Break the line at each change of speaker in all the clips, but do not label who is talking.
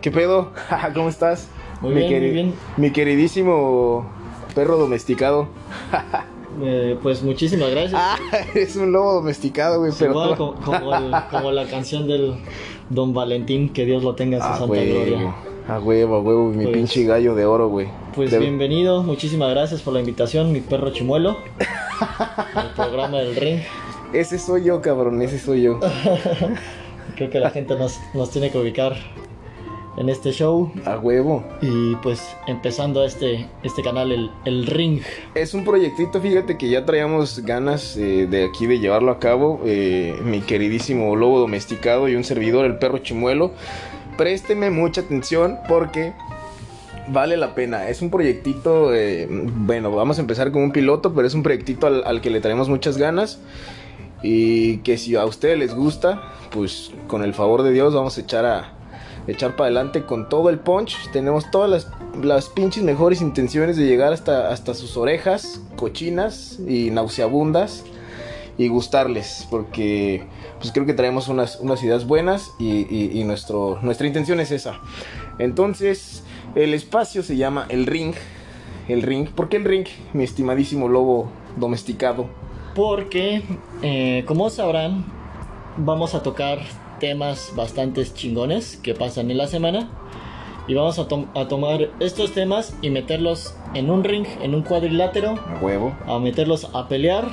¿Qué pedo? ¿Cómo estás?
Muy
mi
bien, muy bien.
Mi queridísimo perro domesticado.
Eh, pues muchísimas gracias.
Ah, es un lobo domesticado, güey,
Sí,
pero...
igual como, el- como la canción del Don Valentín, que Dios lo tenga en su
Ah,
santa
huevo,
gloria.
a huevo, a huevo, mi
Pues-
pinche gallo de oro, güey.
Pues
De-
bienvenido, muchísimas gracias por la invitación, mi perro chimuelo, al programa del ring.
Ese soy yo, cabrón, ese soy yo.
Creo que la gente nos, nos tiene que ubicar en este show.
A huevo.
Y pues empezando este, este canal, el, el ring.
Es un proyectito, fíjate que ya traíamos ganas eh, de aquí de llevarlo a cabo. eh, mi queridísimo lobo domesticado y un servidor, el perro chimuelo. Présteme mucha atención porque vale la pena. Es un proyectito, eh, bueno, vamos a empezar con un piloto, pero es un proyectito al, al que le traemos muchas ganas. Y que si a ustedes les gusta, pues con el favor de Dios vamos a echar a echar para adelante con todo el punch. Tenemos todas las, las pinches mejores intenciones de llegar hasta, hasta sus orejas cochinas y nauseabundas y gustarles, porque pues creo que traemos unas, unas ideas buenas y, y- nuestro, nuestra intención es esa. Entonces, el espacio se llama el ring. El ring. ¿Por qué el ring, mi estimadísimo lobo domesticado?
Porque, eh, como sabrán, vamos a tocar temas bastante chingones que pasan en la semana. Y vamos a, tom- a tomar estos temas y meterlos en un ring, en un cuadrilátero,
A huevo.
a meterlos a pelear.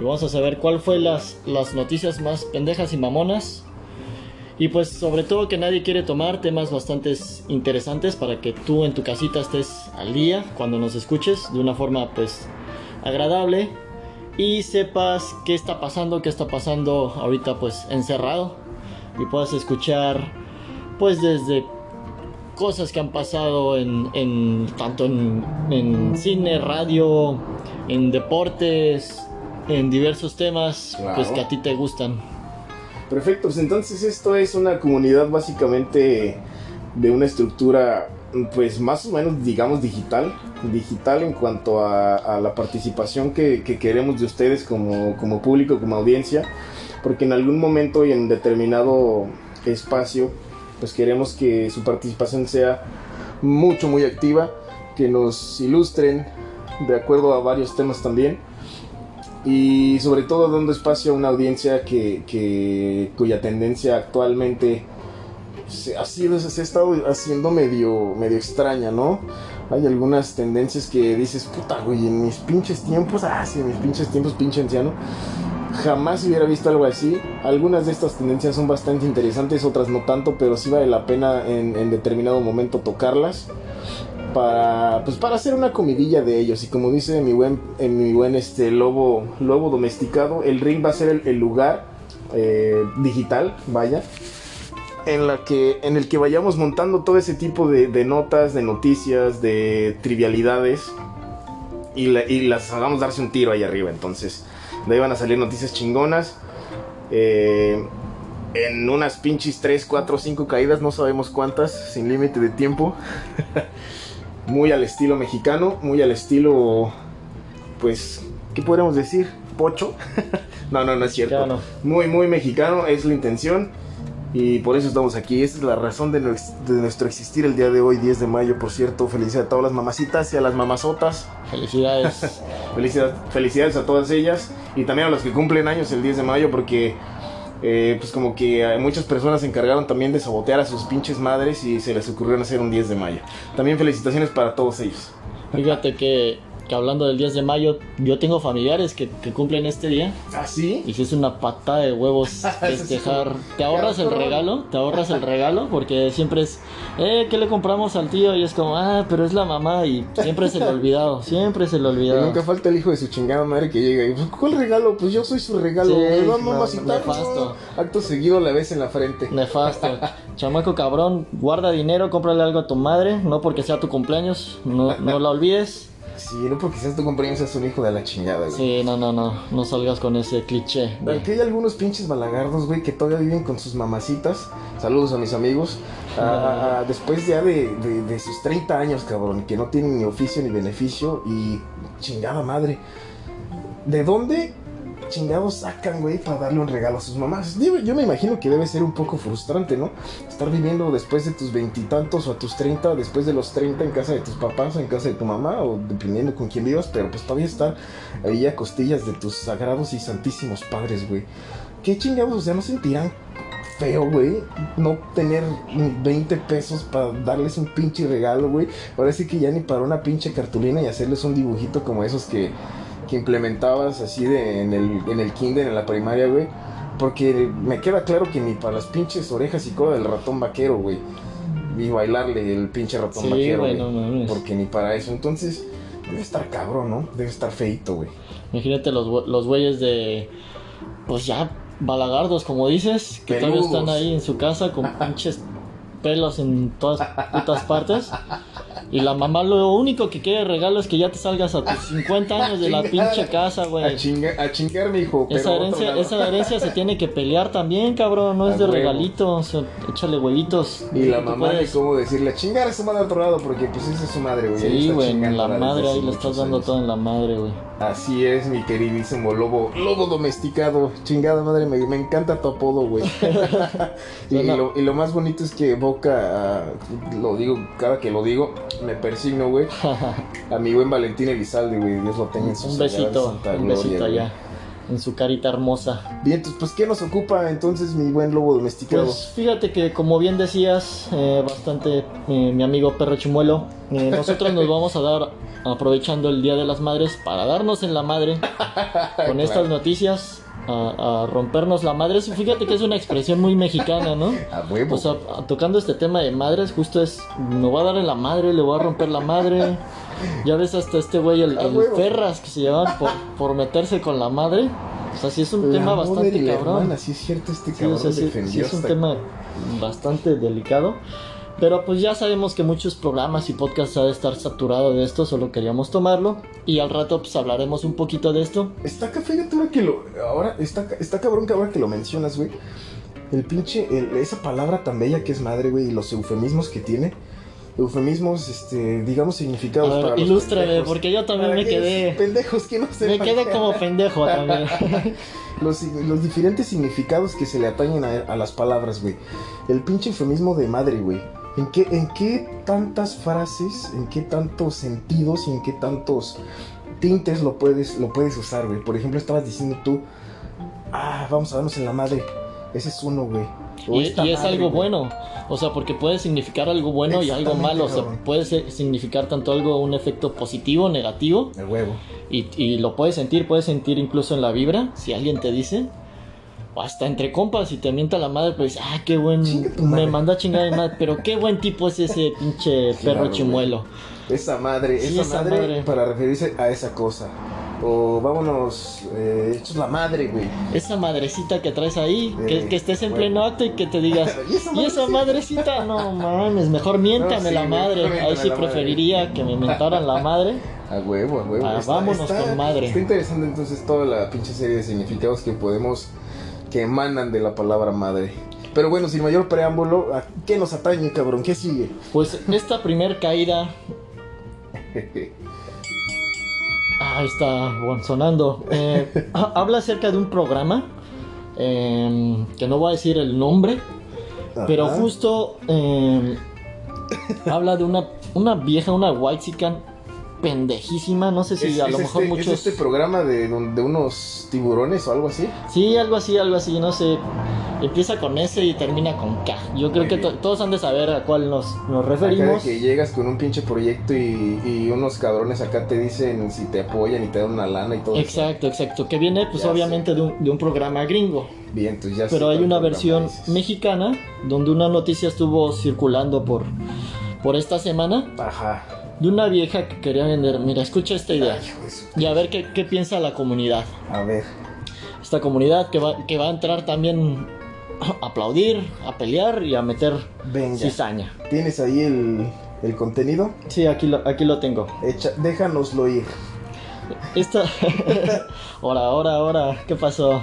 Y vamos a saber cuál fue las, las noticias más pendejas y mamonas. Y pues sobre todo que nadie quiere tomar temas bastante interesantes para que tú en tu casita estés al día cuando nos escuches de una forma pues agradable y sepas qué está pasando, qué está pasando ahorita pues encerrado y puedas escuchar pues desde cosas que han pasado en, en- tanto en, en cine, radio, en deportes, en diversos temas pues que a ti te gustan.
Perfecto, pues entonces esto es una comunidad básicamente de una estructura pues más o menos digamos digital, digital en cuanto a, a la participación que, que queremos de ustedes como, como público, como audiencia, porque en algún momento y en determinado espacio pues queremos que su participación sea mucho muy activa, que nos ilustren de acuerdo a varios temas también y sobre todo dando espacio a una audiencia que, que- cuya tendencia actualmente se ha, sido, se ha estado haciendo medio, medio extraña, ¿no? Hay algunas tendencias que dices, puta, güey, en mis pinches tiempos, ah, sí, en mis pinches tiempos, pinche anciano, jamás hubiera visto algo así. Algunas de estas tendencias son bastante interesantes, otras no tanto, pero sí vale la pena en, determinado momento tocarlas para pues para hacer una comidilla de ellos y como dice mi buen eh, mi buen este lobo lobo domesticado el ring va a ser el, lugar eh, digital vaya en la que en el que vayamos montando todo ese tipo de, notas de noticias de trivialidades y, y las hagamos darse un tiro ahí arriba entonces de ahí van a salir noticias chingonas eh, en unas pinches 3, 4, 5 caídas, no sabemos cuántas, sin límite de tiempo. muy al estilo mexicano, muy al estilo, pues, ¿qué podríamos decir? Pocho. no, no, no es cierto. Muy, muy mexicano, es la intención. Y por eso estamos aquí. Esa es la razón de, nues- de nuestro existir el día de hoy, 10 de mayo, por cierto. Felicidades a todas las mamacitas y a las mamazotas.
Felicidades.
Felicidad- felicidades a todas ellas y también a los que cumplen años el 10 de mayo porque eh, pues como que muchas personas se encargaron también de sabotear a sus pinches madres y se les ocurrió hacer un 10 de mayo. También felicitaciones para todos ellos.
Fíjate que, que hablando del 10 de mayo, yo tengo familiares que, que cumplen este día
¿Ah, sí?
y si es una patada de huevos festejar. Te ahorras el regalo, te ahorras el regalo porque siempre es, eh, ¿qué le compramos al tío? Y es como, ah, pero es la mamá y siempre se le ha olvidado, siempre se le olvidado.
nunca falta el hijo de su chingada madre que llega y pues, ¿cuál regalo? Pues yo soy su regalo.
Sí,
¿verdad,
no,
mamacita?
nefasto.
Acto seguido la ves en la frente.
Nefasto. Chamaco cabrón, guarda dinero, cómprale algo a tu madre, no porque sea tu cumpleaños, no, no la olvides.
Sí, no porque seas tu compañero, seas un hijo de la chingada, güey.
Sí, no, no, no, no salgas con ese cliché. de-
Aquí hay algunos pinches balagardos, güey, que todavía viven con sus mamacitas. Saludos a mis amigos. Ah, ah, ah, después ya de, de- de sus 30 años, cabrón, que no tienen ni oficio ni beneficio y chingada madre. ¿De dónde chingados sacan, güey, para darle un regalo a sus mamás? Yo me imagino que debe ser un poco frustrante, ¿no? Estar viviendo después de tus veintitantos o a tus treinta, después de los treinta en casa de tus papás o en casa de tu mamá, o dependiendo con quién vivas, pero pues todavía estar ahí a costillas de tus sagrados y santísimos padres, güey. ¿Qué chingados? O sea, ¿no sentirán feo, güey. No tener 20 pesos para darles un pinche regalo, güey. Ahora sí que ya ni para una pinche cartulina y hacerles un dibujito como esos que, que implementabas así de, en, el, en el kinder, en la primaria, güey. Porque me queda claro que ni para las pinches orejas y cola del ratón vaquero, güey. Y bailarle el pinche ratón
Sí,
vaquero,
güey, no mames.
Porque ni para eso. Entonces, debe estar cabrón, ¿no? Debe estar feito, güey.
Imagínate los, los güeyes de. Pues ya, balagardos, como dices, que todavía
Peludos.
están ahí en su casa con pinches pelos en todas putas partes. Y la mamá lo único que quiere regalo es que ya te salgas a tus 50 años de la pinche casa,
A,
güey.
a chingarme, hijo. Pero
Esa
otro
herencia, esa herencia se tiene que pelear también, cabrón. No
A
es de
huevo.
regalito. o sea, échale huevitos.
Y la mamá de cómo decirle, a chingar a su madre a otro lado, porque pues esa es su madre, güey.
Sí, güey, la madre ahí le estás dando
años.
todo en la madre, güey.
Así es, mi queridísimo lobo, lobo domesticado. Chingada madre, me, me encanta tu apodo, güey. y, lo, y lo más bonito es que evoca, a- lo digo, cada que lo digo, me persigno, güey. A mi buen Valentín Elizalde, güey. Dios lo tenga en su
un besito, un besito allá. En su carita hermosa.
Bien, pues, ¿qué nos ocupa entonces mi buen lobo domesticado?
Pues fíjate que como bien decías, eh, bastante eh, mi amigo Perro Chimuelo, eh, nosotros nos vamos a dar, aprovechando el Día de las Madres, para darnos en la madre con estas noticias, a, a rompernos la madre. Fíjate que es una expresión muy mexicana, ¿no?
a huevo.
O sea, tocando este tema de madres, justo es, me voy a dar en la madre, le voy a romper la madre. Ya ves hasta este güey, el,
A
el. Ferras, que se llevaban por, por meterse con la madre. O sea, sí es un
La
tema bastante cabrón.
hermana, sí es cierto, este
Sí,
cabrón
o sea, sí-
defendió
sí es un
hasta-
tema bastante delicado. Pero pues ya sabemos que muchos programas y podcasts ha de estar saturado de esto, solo queríamos tomarlo. Y al rato pues hablaremos un poquito de esto.
Está ahora que lo. Ahora, está, está cabrón que ahora que lo mencionas, güey. El pinche. el- esa palabra tan bella que es madre, güey, y los eufemismos que tiene. Eufemismos, este, digamos, significados
A ver,
para los
ilústrame,
pendejos.
porque yo también
Para
me quedé...
Pendejos que no se
Me quedé como pendejo también.
los, los diferentes significados que se le atañen a, a las palabras, güey. El pinche eufemismo de madre, güey. ¿En qué, ¿En qué tantas frases, en qué tantos sentidos y en qué tantos tintes lo puedes, lo puedes usar, güey? Por ejemplo, estabas diciendo tú, ah, vamos a darnos en la madre. Ese es uno, güey.
Y, es
madre,
algo
güey.
bueno. O sea, porque puede significar algo bueno y algo malo. O sea, puede ser- significar tanto algo, un efecto positivo, negativo.
El huevo.
Y, y lo puedes sentir, puedes sentir incluso en la vibra. Si alguien te dice, o hasta entre compas, y te mienta la madre, pues, ah, qué buen. Me manda a chingar mi madre. Pero qué buen tipo es ese pinche
Claro,
perro
güey.
chimuelo.
Esa madre,
Sí,
esa,
esa
madre,
madre.
para referirse a esa cosa. O vámonos, eh, esto es la madre, güey.
Esa madrecita que traes ahí, que,
Eh,
que estés en
bueno.
pleno acto y que te digas,
¿Y esa
y esa madrecita, no mames, mejor miéntame
No, sí,
la madre. Ahí sí
la madre.
preferiría que me mentaran la madre.
A huevo, a huevo.
Ah, vámonos con madre.
Está interesante entonces toda la pinche serie de significados que podemos, que emanan de la palabra madre. Pero bueno, sin mayor preámbulo, ¿a qué nos atañe, cabrón? ¿Qué sigue?
Pues esta primer caída, ah, está bueno, sonando. Eh, ha- habla acerca de un programa eh, que no voy a decir el nombre, pero justo eh, habla de una, una vieja, una white pendejísima. No sé si
Es,
a
es
lo mejor
este,
muchos.
es este programa de, de unos tiburones o algo así.
Sí, algo así, algo así, no sé. Empieza con S y termina con K. Yo creo
Muy
que to- todos han de saber a cuál nos, nos
Acá de
referimos.
que llegas con un pinche proyecto y, y unos cabrones acá te dicen si te apoyan y te dan una lana y todo. eso.
Exacto, exacto. Que viene, pues
Ya
obviamente de un, de un programa gringo.
Bien, entonces ya
Pero hay una versión mexicana donde una noticia estuvo circulando por, por esta semana
Ajá.
De una vieja que quería vender. Mira, escucha esta idea. Y a ver qué, qué piensa la comunidad.
A ver.
Esta comunidad que va, que va a entrar también a aplaudir, a pelear y a meter
Venga.
cizaña.
¿Tienes ahí el, el contenido?
Sí, aquí lo, aquí lo tengo.
Echa, déjanoslo ir.
Esta. ahora, ahora, ahora, ¿qué pasó?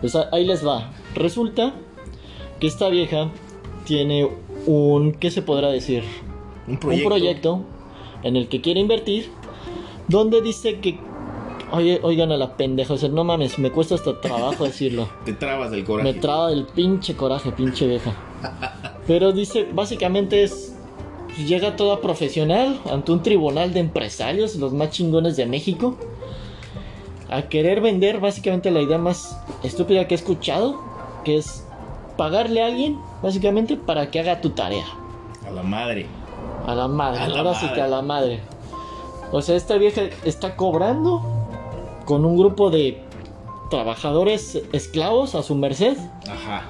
Pues ahí les va. Resulta que esta vieja tiene un. ¿Qué se podrá decir?
Un
Un proyecto en el que quiere invertir. Donde dice que Oye, oigan a la pendeja, o sea, no mames, me cuesta hasta trabajo decirlo.
Te trabas del coraje.
Me traba del pinche coraje, pinche vieja. Pero dice, básicamente es. Llega toda profesional ante un tribunal de empresarios, los más chingones de México, a querer vender básicamente la idea más estúpida que he escuchado, que es pagarle a alguien, básicamente, para que haga tu tarea.
A la madre.
A la madre,
A la
ahora sí
madre.
que a la madre. O sea, esta vieja está cobrando con un grupo de trabajadores esclavos a su merced
Ajá.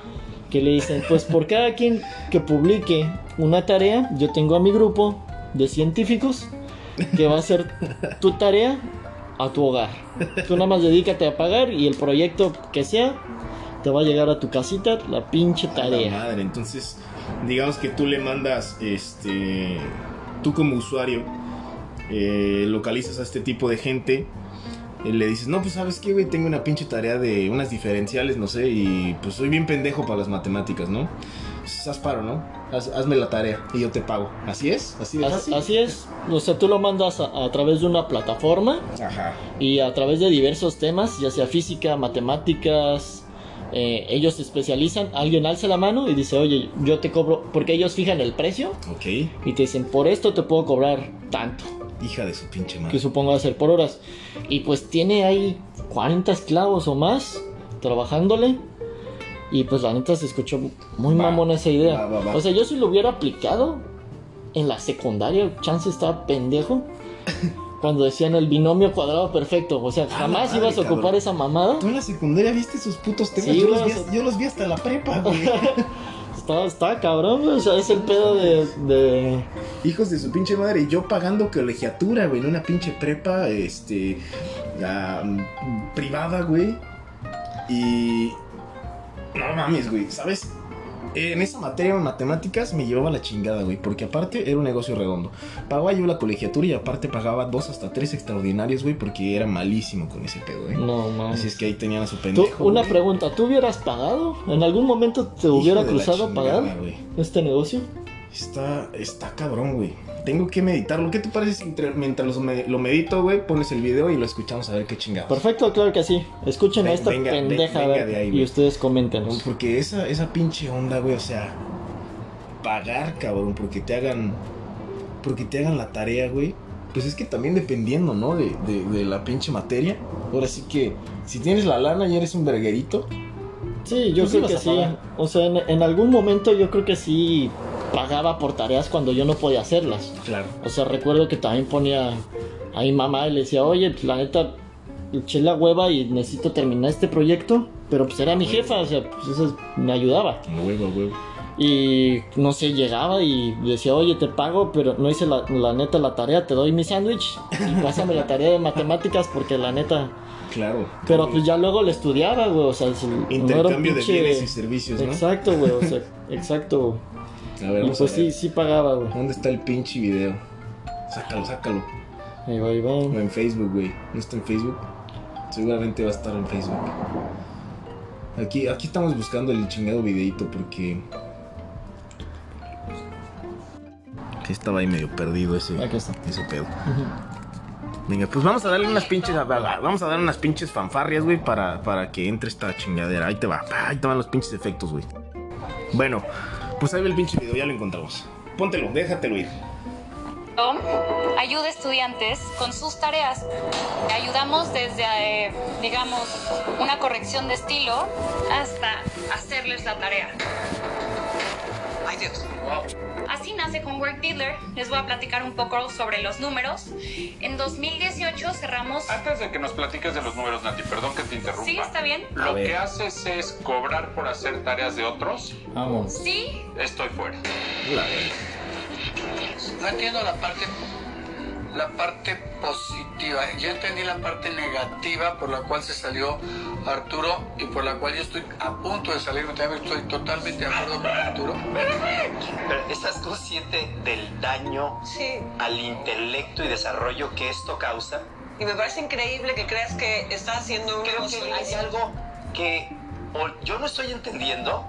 que le dicen, pues por cada quien que publique una tarea, yo tengo a mi grupo de científicos que va a hacer tu tarea a tu hogar. Tú nada más dedícate a pagar y el proyecto que sea te va a llegar a tu casita la pinche
A la
tarea.
madre. Entonces, digamos que tú le mandas, este, tú como usuario, eh, localizas a este tipo de gente. eh, Le dices, no, pues sabes qué, güey, tengo una pinche tarea de unas diferenciales, no sé, y pues soy bien pendejo para las matemáticas, ¿no? Pues, haz paro, ¿no? Haz- hazme la tarea y yo te pago. ¿Así es? ¿Así de fácil?
Así es, o sea, tú lo mandas a, a través de una plataforma
Ajá.
y a través de diversos temas, ya sea física, matemáticas, eh, ellos se especializan, alguien alza la mano y dice, oye, yo te cobro, porque ellos fijan el precio
Ok.
y te dicen, por esto te puedo cobrar tanto,
Hija de su pinche madre.
que supongo va a ser por horas. Y pues tiene ahí 40 esclavos o más trabajándole. Y pues la neta se escuchó muy
Va,
mamona esa idea.
va, va.
O sea, yo si lo hubiera aplicado en la secundaria, chance estaba pendejo. Cuando decían el binomio cuadrado perfecto. O sea,
Ah,
jamás
madre,
ibas a ocupar
cabrón.
esa mamada.
¿Tú en la secundaria viste esos putos temas?
Sí,
yo, los vi, yo los vi hasta la prepa, güey.
Está, está cabrón, güey. O sea, es el pedo de. de-
Hijos de su pinche madre. Y yo pagando colegiatura, güey, en una pinche prepa, este. mm, privada, güey. Y. No mames, güey, ¿sabes? En esa materia de matemáticas me llevaba la chingada, güey, porque aparte era un negocio redondo. Pagaba yo la colegiatura y aparte pagaba dos hasta tres extraordinarios, güey, porque era malísimo con ese pedo, güey.
No, mames.
Así es que ahí tenían a su pendejo.
una
güey.
pregunta, ¿tú hubieras pagado? ¿En algún momento te
Hijo
hubiera cruzado
chingada,
pagar
güey.
este negocio?
Está, está cabrón, güey. Tengo que meditarlo. ¿Qué te parece entre- mientras lo, me- lo medito, güey, pones el video y lo escuchamos a ver qué chingados?
Perfecto, claro que sí. Escuchen a esta
venga,
pendeja
venga
ver,
de ahí,
y ustedes coméntenos.
Porque esa, esa pinche onda, güey, o sea, pagar, cabrón, porque te hagan, porque te hagan la tarea, güey. Pues es que también dependiendo, ¿no? De, de- de la pinche materia. Ahora sí que, si tienes la lana y eres un verguerito,
Sí, yo
sí
creo que sí. O sea, en, en algún momento yo creo que sí pagaba por tareas cuando yo no podía hacerlas.
claro.
O sea, recuerdo que también ponía a mi mamá y le decía, oye, pues, la neta, eché la hueva y necesito terminar este proyecto. Pero pues era mi jefa, o sea, pues eso me ayudaba.
Huevo, huevo.
Y no sé, llegaba y decía, oye, te pago, pero no hice la, la neta la tarea, te doy mi sándwich y pásame la tarea de matemáticas porque la neta...
Claro.
Pero pues ya luego le estudiaba, güey, o sea, si- no era un
Intercambio de
pinche-
bienes y servicios, ¿no?
Exacto, güey, o sea, exacto.
A ver,
Y
vamos
pues
a ver.
sí, sí pagaba, güey.
¿Dónde está el pinche video? Sácalo, sácalo.
Ahí va, ahí va.
O en Facebook, güey. ¿No está en Facebook? Seguramente va a estar en Facebook. Aquí, aquí estamos buscando el chingado videito porque. Sí, estaba ahí medio perdido ese,
Aquí está.
ese pedo. Venga, pues vamos a darle unas pinches. Vamos a dar unas pinches fanfarrias, güey, para, para que entre esta chingadera. Ahí te va. Ahí te van los pinches efectos, güey. Bueno, pues ahí va el pinche video, ya lo encontramos. Póntelo, déjatelo ir.
ayuda a estudiantes con sus tareas. Ayudamos desde, eh, digamos, una corrección de estilo hasta hacerles la tarea.
Ay Dios.
Así nace con Work Dealer. Les voy a platicar un poco sobre los números. En 2018 cerramos...
Antes de que nos platiques de los números, Nati, perdón que te interrumpa.
¿Sí? ¿Está bien?
Lo que haces es cobrar por hacer tareas de otros.
Vamos.
Sí,
Estoy fuera.
No entiendo la parte la parte positiva. Ya entendí la parte negativa por la cual se salió Arturo y por la cual yo estoy a punto de salirme. También estoy totalmente de acuerdo con Arturo.
Pero ¿estás consciente del daño
Sí,
al intelecto y desarrollo que esto causa?
y me parece increíble que creas que estás haciendo un
Creo que hay algo que o yo no estoy entendiendo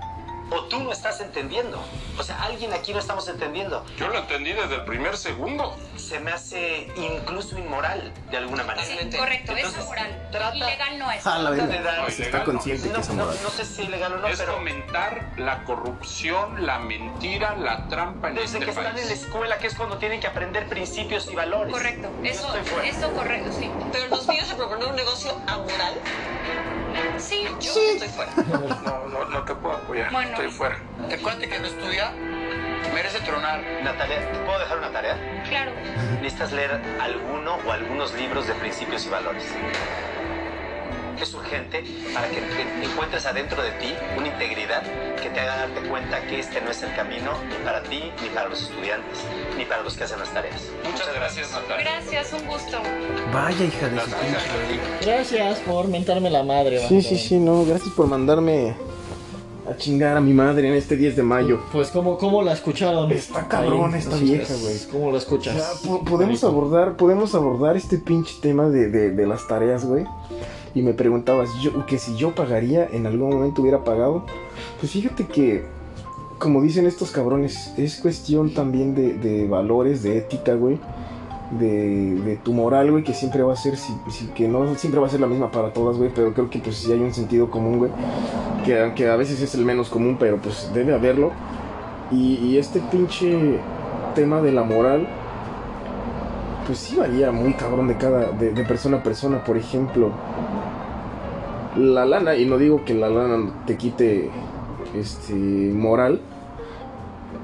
o tú no estás entendiendo. O sea, alguien aquí no estamos entendiendo.
Yo lo entendí desde el primer segundo.
Se me hace incluso inmoral de alguna manera.
Sí, correcto, eso
Entonces,
es moral.
trata-
Ilegal no es.
A la
dar-
No,
Se
ilegal
está
no.
consciente que
No,
es
no, no sé si es legal o no,
es
pero
fomentar la corrupción, la mentira, la trampa en
desde
este
que están en la escuela, que es cuando tienen que aprender principios y valores.
Correcto, eso, eso correcto, sí.
Pero nos vienes a proponer un negocio amoral.
Sí,
Yo estoy fuera.
No, no, no te puedo apoyar.
Bueno.
Estoy fuera. El cuate que no estudia merece tronar.
Natalia, ¿te puedo dejar una tarea?
claro.
Necesitas leer alguno o algunos libros de principios y valores. Es urgente para que en- encuentres adentro de ti una integridad que te haga darte cuenta que este no es el camino ni para ti, ni para los estudiantes, ni para los que hacen las tareas.
Muchas gracias, Natalia.
Gracias, un gusto.
Vaya hija de su
Gracias
pinche.
a ti.
Gracias por mentarme la madre.
Sí, sí, sí, no, gracias por mandarme a chingar a mi madre en este 10 de mayo.
Pues, ¿cómo, cómo la escucharon?
Está cabrón
Ahí,
esta
no
vieja, güey.
¿Cómo la escuchas?
O sea, po- podemos abordar, podemos abordar este pinche tema de, de- de las tareas, güey. Y me preguntabas yo, que si yo pagaría, en algún momento hubiera pagado. Pues fíjate que, como dicen estos cabrones, es cuestión también de, de valores, de ética, güey. De, de tu moral, güey, que siempre va a ser, si, si- que no siempre va a ser la misma para todas, güey, pero creo que pues sí hay un sentido común, güey, que aunque a veces es el menos común, pero pues debe haberlo. Y, y este pinche tema de la moral, pues sí varía muy cabrón de cada, de, de persona a persona. Por ejemplo, la lana, y no digo que la lana te quite este moral,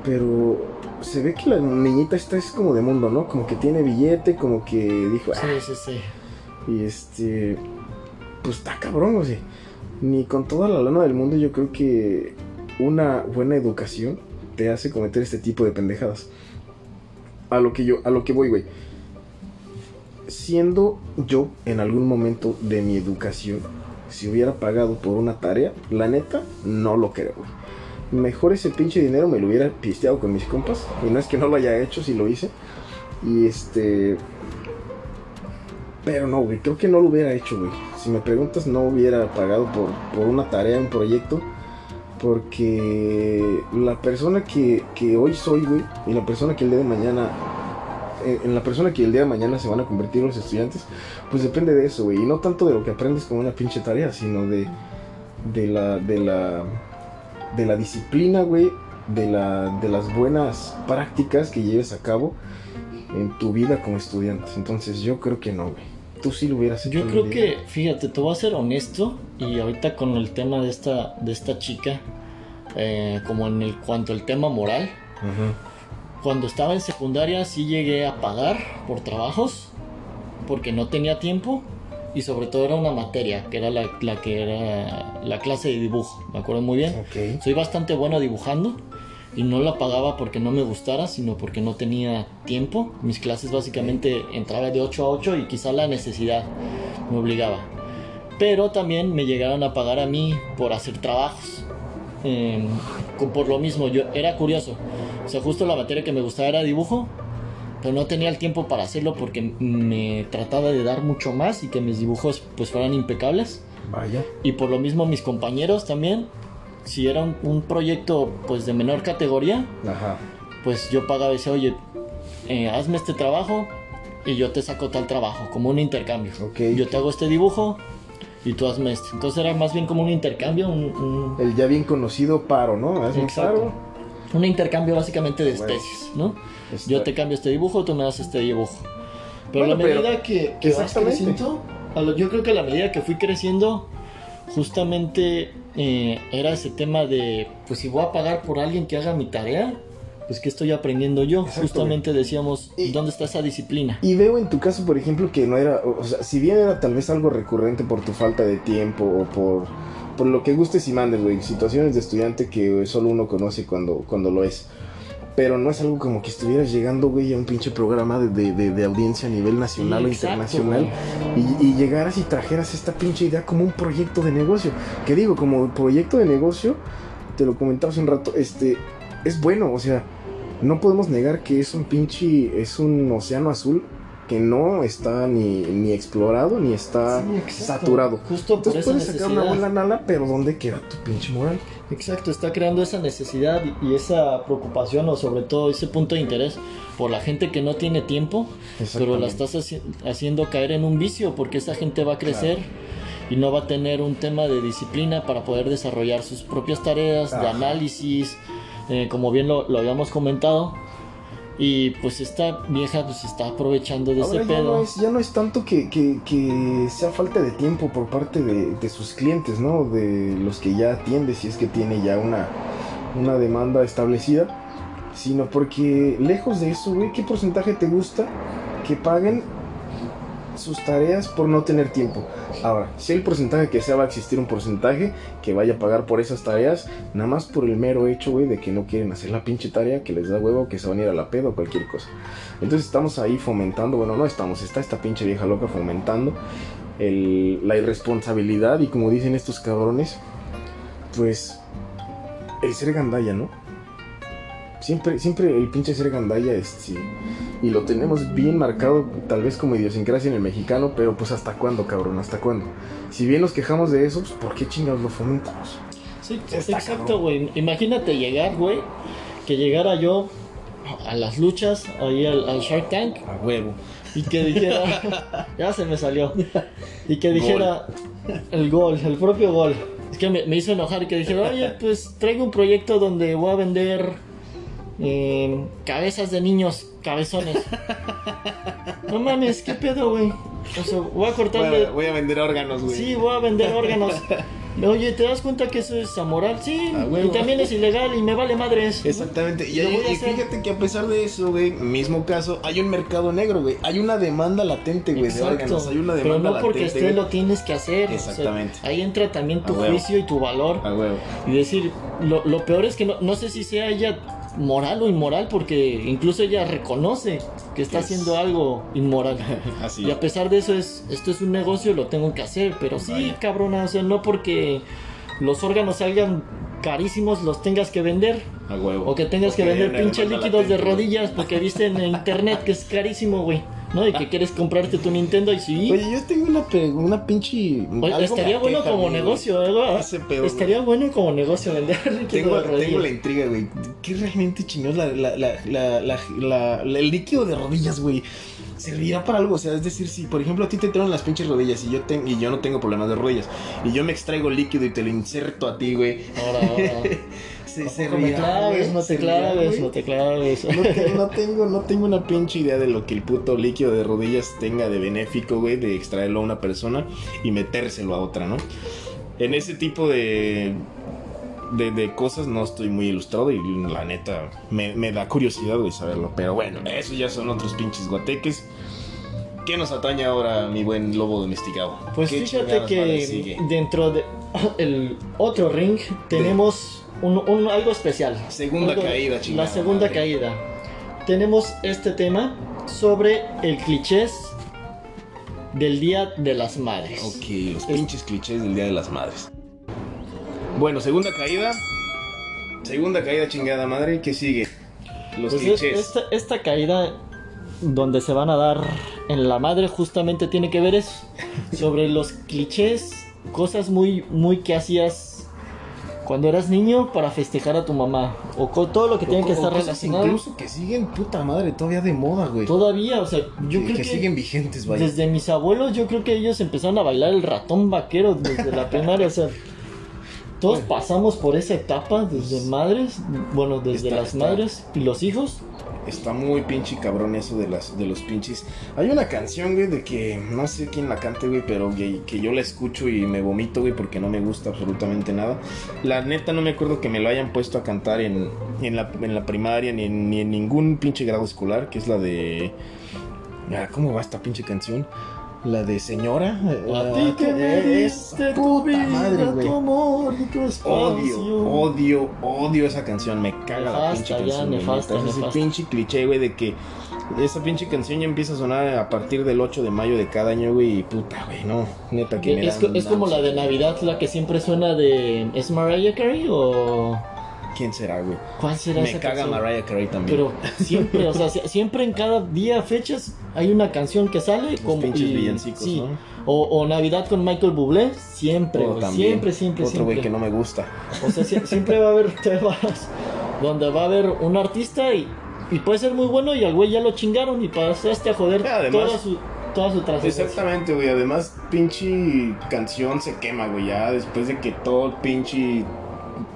pero se ve que la niñita esta es como de mundo, ¿no? Como que tiene billete, como que dijo, "Ah",
Sí, sí, sí.
y este, pues está cabrón, o sea, ni con toda la lana del mundo yo creo que una buena educación te hace cometer este tipo de pendejadas. A lo que yo, a lo que voy, güey. Siendo yo en algún momento de mi educación, si hubiera pagado por una tarea, la neta, no lo creo, güey. Mejor ese pinche dinero me lo hubiera pisteado con mis compas. Y no es que no lo haya hecho, si lo hice. Y este. Pero no, güey, creo que no lo hubiera hecho, güey. Si me preguntas, no hubiera pagado por, por una tarea, un proyecto. Porque la persona que, que hoy soy, güey, y la persona que el día de mañana. En, en la persona que el día de mañana se van a convertir los estudiantes, pues depende de eso, güey. Y no tanto de lo que aprendes con una pinche tarea, sino de, de la. de la. de la disciplina, güey. De, la, de las buenas prácticas que lleves a cabo en tu vida como estudiante. Entonces yo creo que no, güey. Tú sí lo hubieras hecho.
Yo creo que, fíjate, te voy a ser honesto y ahorita con el tema de esta, de esta chica, eh, como en el cuanto al tema moral,
Ujú.
Cuando estaba en secundaria sí llegué a pagar por trabajos porque no tenía tiempo y sobre todo era una materia que era la, la que era la clase de dibujo, me acuerdo muy bien.
Ok.
Soy bastante bueno dibujando y no la pagaba porque no me gustara, sino porque no tenía tiempo. Mis clases básicamente entraba de 8 a 8 y quizá la necesidad me obligaba. Pero también me llegaron a pagar a mí por hacer trabajos. Eh, por lo mismo, yo era curioso. O sea, justo la materia que me gustaba era dibujo, pero no tenía el tiempo para hacerlo porque me trataba de dar mucho más y que mis dibujos pues fueran impecables.
Vaya.
Y por lo mismo mis compañeros también, si era un, un proyecto pues de menor categoría,
Ajá.
pues yo pagaba y decía, oye, eh, hazme este trabajo y yo te saco tal trabajo, como un intercambio.
Ok.
Yo te hago este dibujo y tú hazme este. Entonces era más bien como un intercambio, un, un-
El ya bien conocido paro, ¿no? Hazme un paro.
un intercambio básicamente de
Bueno.
especies, ¿no?
Está-
Yo te cambio este dibujo, tú me das este dibujo. Pero
Bueno,
a la medida
pero-
que, que vas creciendo, yo creo que a la medida que fui creciendo, justamente eh, era ese tema de, pues si voy a pagar por alguien que haga mi tarea, pues que estoy aprendiendo yo. Justamente decíamos,
Y-
¿dónde está esa disciplina?
Y veo en tu caso, por ejemplo, que no era, o sea, si bien era tal vez algo recurrente por tu falta de tiempo o por, por lo que gustes y mandes, güey, situaciones de estudiante que solo uno conoce cuando, cuando lo es. Pero no es algo como que estuvieras llegando, güey, a un pinche programa de, de- de- de audiencia a nivel nacional
Sí,
o
exacto,
internacional y, y llegaras y trajeras esta pinche idea como un proyecto de negocio. Que digo, como proyecto de negocio, te lo comentaba hace un rato, este, es bueno, o sea, no podemos negar que es un pinche, es un océano azul que no está ni, ni explorado ni está
Sí,
saturado.
Justo por esa
puedes sacar una
necesidad.
buena nala, pero ¿dónde queda tu pinche moral?
Exacto, está creando esa necesidad y esa preocupación o sobre todo ese punto de interés por la gente que no tiene tiempo, pero la estás haci- haciendo caer en un vicio porque esa gente va a crecer y no va a tener un tema de disciplina para poder desarrollar sus propias tareas de análisis, eh, como bien lo, lo habíamos comentado. Y pues esta vieja pues está aprovechando de
Ahora
ese
ya
pedo.
no, es, ya no es tanto que, que- que sea falta de tiempo por parte de, de sus clientes, ¿no? De los que ya atiende, si es que tiene ya una, una demanda establecida. Sino porque lejos de eso, güey, ¿qué porcentaje te gusta que paguen sus tareas por no tener tiempo? Ahora, si el porcentaje que sea va a existir un porcentaje que vaya a pagar por esas tareas, nada más por el mero hecho, güey, de que no quieren hacer la pinche tarea, que les da huevo, que se van a ir a la pedo o cualquier cosa. Entonces estamos ahí fomentando, bueno, no estamos, está esta pinche vieja loca fomentando la irresponsabilidad y como dicen estos cabrones, pues el ser gandalla, ¿no? Siempre, siempre el pinche ser gandalla, este, y lo tenemos bien marcado, tal vez como idiosincrasia en el mexicano, pero pues hasta cuándo, cabrón, hasta cuándo. Si bien nos quejamos de eso, pues ¿por qué chingados lo fomentamos?
Sí,
Está
exacto, güey. Imagínate llegar, güey, que llegara yo a las luchas, ahí al, al Shark Tank,
A huevo.
y que dijera, ya se me salió, y que dijera el gol, el propio gol. Es que me, me hizo enojar y que dijera, oye, pues traigo un proyecto donde voy a vender eh, cabezas de niños cabezones. No mames, ¿qué pedo, güey? O sea, voy a cortarle...
voy a vender órganos, güey.
Sí, voy a vender órganos. Oye, ¿te das cuenta que eso es amoral? Sí,
huevo.
y también es ilegal y me vale madres.
Exactamente, y, hay- fíjate que a pesar de eso, güey, mismo caso, hay un mercado negro, güey. Hay una demanda latente, güey, de
Exacto.
órganos. Hay una
Pero
demanda
no porque esté
güey.
lo tienes que hacer. o sea,
Exactamente.
ahí entra también tu juicio y tu valor.
A huevo.
Y decir, lo, lo peor es que no, no sé si sea ella moral o inmoral, porque incluso ella reconoce que está
es-
haciendo algo inmoral.
Así.
Y a pesar de eso, es esto es un negocio, lo tengo que hacer. Pero sí, cabrona, o sea, no porque los órganos salgan carísimos, los tengas que vender.
A huevo.
O que tengas que
Porque
vender pinche líquidos de rodillas porque viste en internet que es carísimo, güey. ¿No? Y que quieres comprarte tu Nintendo y sí.
Oye, yo tengo una, una pinche.
Oye, estaría bueno como
güey.
negocio, ¿eh?
Ese pedo,
Estaría bueno como negocio vender
Tengo, tengo la intriga, güey. ¿Qué realmente chingón la, la, la, la, la, la- la- el líquido de rodillas, güey? ¿Servirá para algo? O sea, es decir, si por ejemplo a ti te traen las pinches rodillas y yo, ten- y yo no tengo problemas de rodillas y yo me extraigo líquido y te lo inserto a ti, güey.
Ahora, ahora.
Se,
Tampoco me claves, no te claves, no te claves.
No, te- no tengo, no tengo una pinche idea de lo que el puto líquido de rodillas tenga de benéfico, güey, de extraerlo a una persona y metérselo a otra, ¿no? En ese tipo de, de, de cosas no estoy muy ilustrado y la neta me, me da curiosidad, güey, saberlo. Pero bueno, eso ya son otros pinches guateques. ¿Qué nos atañe ahora, mi buen lobo domesticado?
Pues
¿Qué
fíjate que dentro de el otro ring tenemos un, un- algo especial.
Segunda
Algo-
caída, chingada
La segunda
madre.
caída. Tenemos este tema sobre el clichés del Día de las Madres.
Ok, los pinches clichés del Día de las Madres. Bueno, segunda caída. Segunda caída, chingada madre. ¿Qué sigue? Los
Pues es-
clichés.
esta, esta caída donde se van a dar en la madre justamente tiene que ver eso. Sobre los clichés, cosas muy, muy que hacías cuando eras niño para festejar a tu mamá. O con todo lo que tiene que estar relacionado.
Incluso que siguen, puta madre, todavía de moda, güey.
Todavía, o sea, yo
que,
creo
que
que,
siguen vigentes, vaya.
desde mis abuelos, yo creo que ellos empezaron a bailar el ratón vaquero desde la primaria, o sea, todos pasamos por esa etapa desde madres, bueno, desde
Está-
las
está-
madres y los hijos.
Está muy pinche cabrón eso de las de los pinches. Hay una canción, güey, de que no sé quién la cante, güey, pero que, yo la escucho y me vomito, güey, porque no me gusta absolutamente nada. La neta no me acuerdo que me lo hayan puesto a cantar en, en, la, en la primaria ni en, ni en ningún pinche grado escolar, que es la de... Ah, ¿Cómo va esta pinche canción? La de señora.
A ti que me
Eh,
diste
esa
tu vida,
madre,
tu amor y tu espacio.
Odio, odio, odio esa canción. Me caga la pinche canción.
nefasta.
Es ese pinche cliché, güey, de que esa pinche canción ya empieza a sonar a partir del 8 de mayo de cada año, güey. Y puta, güey, no. Neta que me
Es,
dan
es como la de. Navidad, la que siempre suena de... ¿Es Mariah Carey o...?
¿Quién será, güey?
¿Cuál será
Me
esa
caga
canción?
Mariah Carey también.
Pero siempre, o sea, si- siempre en cada día, fechas, hay una canción que sale como
pinches
y-
villancicos,
sí.
¿no?
O, o Navidad con Michael Bublé, siempre,
Oh,
güey,
también.
siempre, siempre,
Otro güey que no me gusta.
O sea, sie- siempre va a haber temas donde va a haber un artista y, y puede ser muy bueno y al güey ya lo chingaron y pasaste a joder
además-
toda su, toda su trascendencia.
Exactamente, güey. Además, pinche canción se quema, güey. Ya después de que todo el pinche.